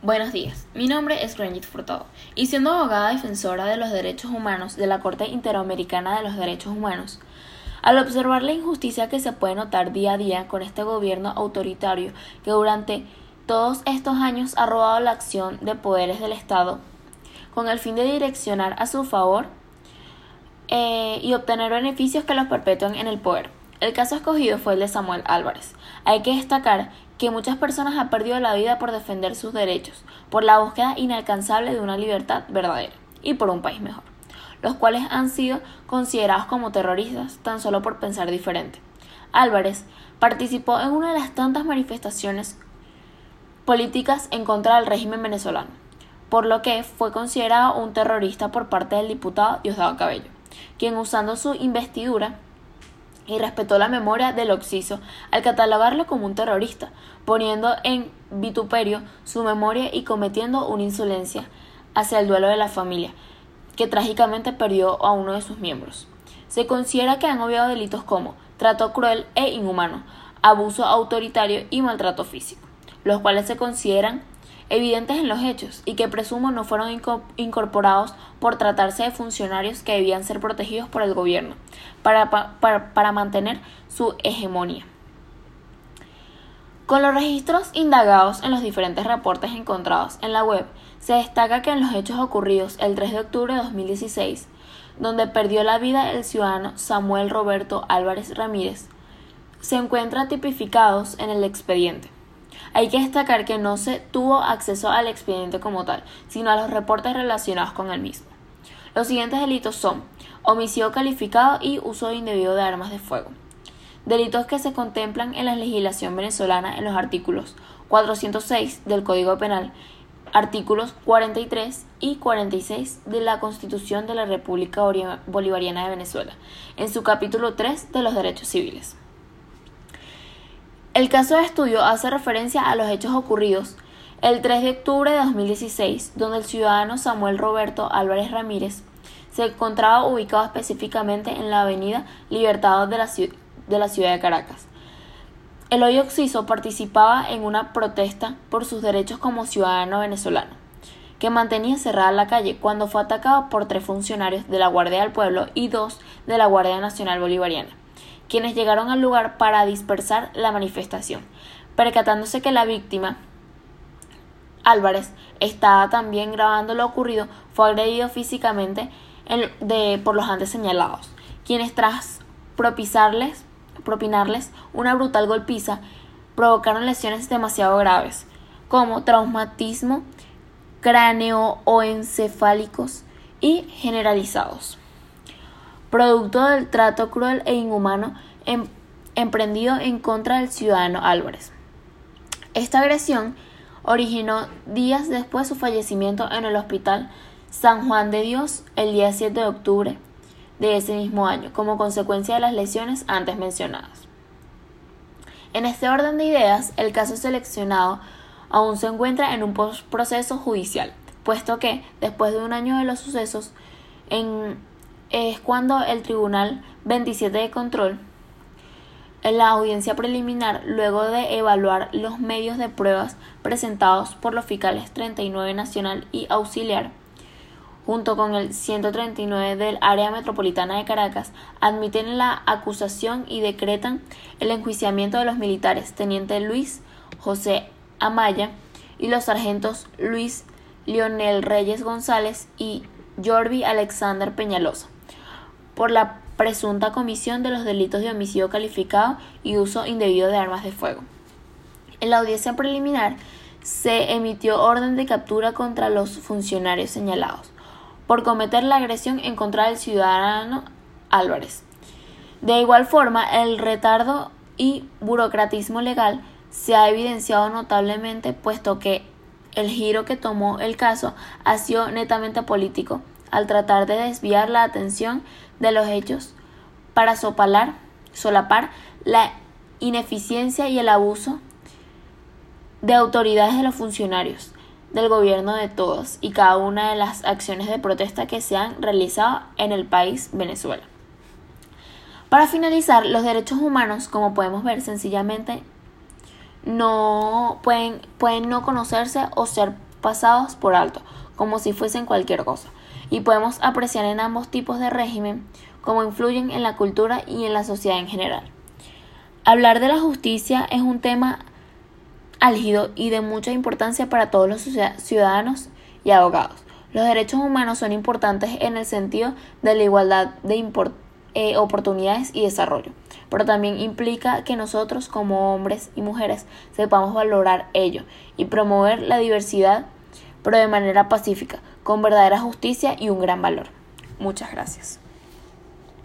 Buenos días, mi nombre es Grangit Furtado y siendo abogada defensora de los derechos humanos de la Corte Interamericana de los Derechos Humanos, al observar la injusticia que se puede notar día a día con este gobierno autoritario que durante todos estos años ha robado la acción de poderes del Estado con el fin de direccionar a su favor eh, y obtener beneficios que los perpetúen en el poder. El caso escogido fue el de Samuel Álvarez. Hay que destacar que muchas personas han perdido la vida por defender sus derechos, por la búsqueda inalcanzable de una libertad verdadera y por un país mejor, los cuales han sido considerados como terroristas tan solo por pensar diferente. Álvarez participó en una de las tantas manifestaciones políticas en contra del régimen venezolano, por lo que fue considerado un terrorista por parte del diputado Diosdado Cabello, quien usando su investidura y respetó la memoria del Oxiso al catalogarlo como un terrorista, poniendo en vituperio su memoria y cometiendo una insolencia hacia el duelo de la familia, que trágicamente perdió a uno de sus miembros. Se considera que han obviado delitos como trato cruel e inhumano, abuso autoritario y maltrato físico, los cuales se consideran evidentes en los hechos y que presumo no fueron incorporados por tratarse de funcionarios que debían ser protegidos por el gobierno para, para, para mantener su hegemonía. Con los registros indagados en los diferentes reportes encontrados en la web, se destaca que en los hechos ocurridos el 3 de octubre de 2016, donde perdió la vida el ciudadano Samuel Roberto Álvarez Ramírez, se encuentran tipificados en el expediente. Hay que destacar que no se tuvo acceso al expediente como tal, sino a los reportes relacionados con el mismo. Los siguientes delitos son homicidio calificado y uso indebido de armas de fuego. Delitos que se contemplan en la legislación venezolana en los artículos 406 del Código Penal, artículos 43 y 46 de la Constitución de la República Bolivariana de Venezuela, en su capítulo 3 de los derechos civiles. El caso de estudio hace referencia a los hechos ocurridos el 3 de octubre de 2016, donde el ciudadano Samuel Roberto Álvarez Ramírez se encontraba ubicado específicamente en la avenida Libertador de la, ciudad de Caracas. El hoy Oxiso participaba en una protesta por sus derechos como ciudadano venezolano, que mantenía cerrada la calle cuando fue atacado por tres funcionarios de la Guardia del Pueblo y dos de la Guardia Nacional Bolivariana quienes llegaron al lugar para dispersar la manifestación, percatándose que la víctima, Álvarez, estaba también grabando lo ocurrido, fue agredido físicamente por los antes señalados, quienes tras propinarles una brutal golpiza, provocaron lesiones demasiado graves, como traumatismo craneoencefálicos y generalizados producto del trato cruel e inhumano em, emprendido en contra del ciudadano Álvarez. Esta agresión originó días después su fallecimiento en el hospital San Juan de Dios el día 7 de octubre de ese mismo año, como consecuencia de las lesiones antes mencionadas. En este orden de ideas, el caso seleccionado aún se encuentra en un proceso judicial, puesto que, después de un año de los sucesos, en es cuando el Tribunal 27 de Control, en la audiencia preliminar, luego de evaluar los medios de pruebas presentados por los fiscales 39 Nacional y Auxiliar, junto con el 139 del Área Metropolitana de Caracas, admiten la acusación y decretan el enjuiciamiento de los militares Teniente Luis José Amaya y los sargentos Luis Lionel Reyes González y Jordi Alexander Peñalosa por la presunta comisión de los delitos de homicidio calificado y uso indebido de armas de fuego. En la audiencia preliminar se emitió orden de captura contra los funcionarios señalados por cometer la agresión en contra del ciudadano Álvarez. De igual forma, el retardo y burocratismo legal se ha evidenciado notablemente puesto que el giro que tomó el caso ha sido netamente político al tratar de desviar la atención de los hechos para sopalar, solapar la ineficiencia y el abuso de autoridades de los funcionarios del gobierno de todos y cada una de las acciones de protesta que se han realizado en el país Venezuela. Para finalizar, los derechos humanos, como podemos ver, sencillamente no pueden, pueden no conocerse o ser pasados por alto, como si fuesen cualquier cosa, y podemos apreciar en ambos tipos de régimen cómo influyen en la cultura y en la sociedad en general. Hablar de la justicia es un tema álgido y de mucha importancia para todos los ciudadanos y abogados. Los derechos humanos son importantes en el sentido de la igualdad de eh, oportunidades y desarrollo, pero también implica que nosotros como hombres y mujeres sepamos valorar ello y promover la diversidad, pero de manera pacífica, con verdadera justicia y un gran valor. Muchas gracias.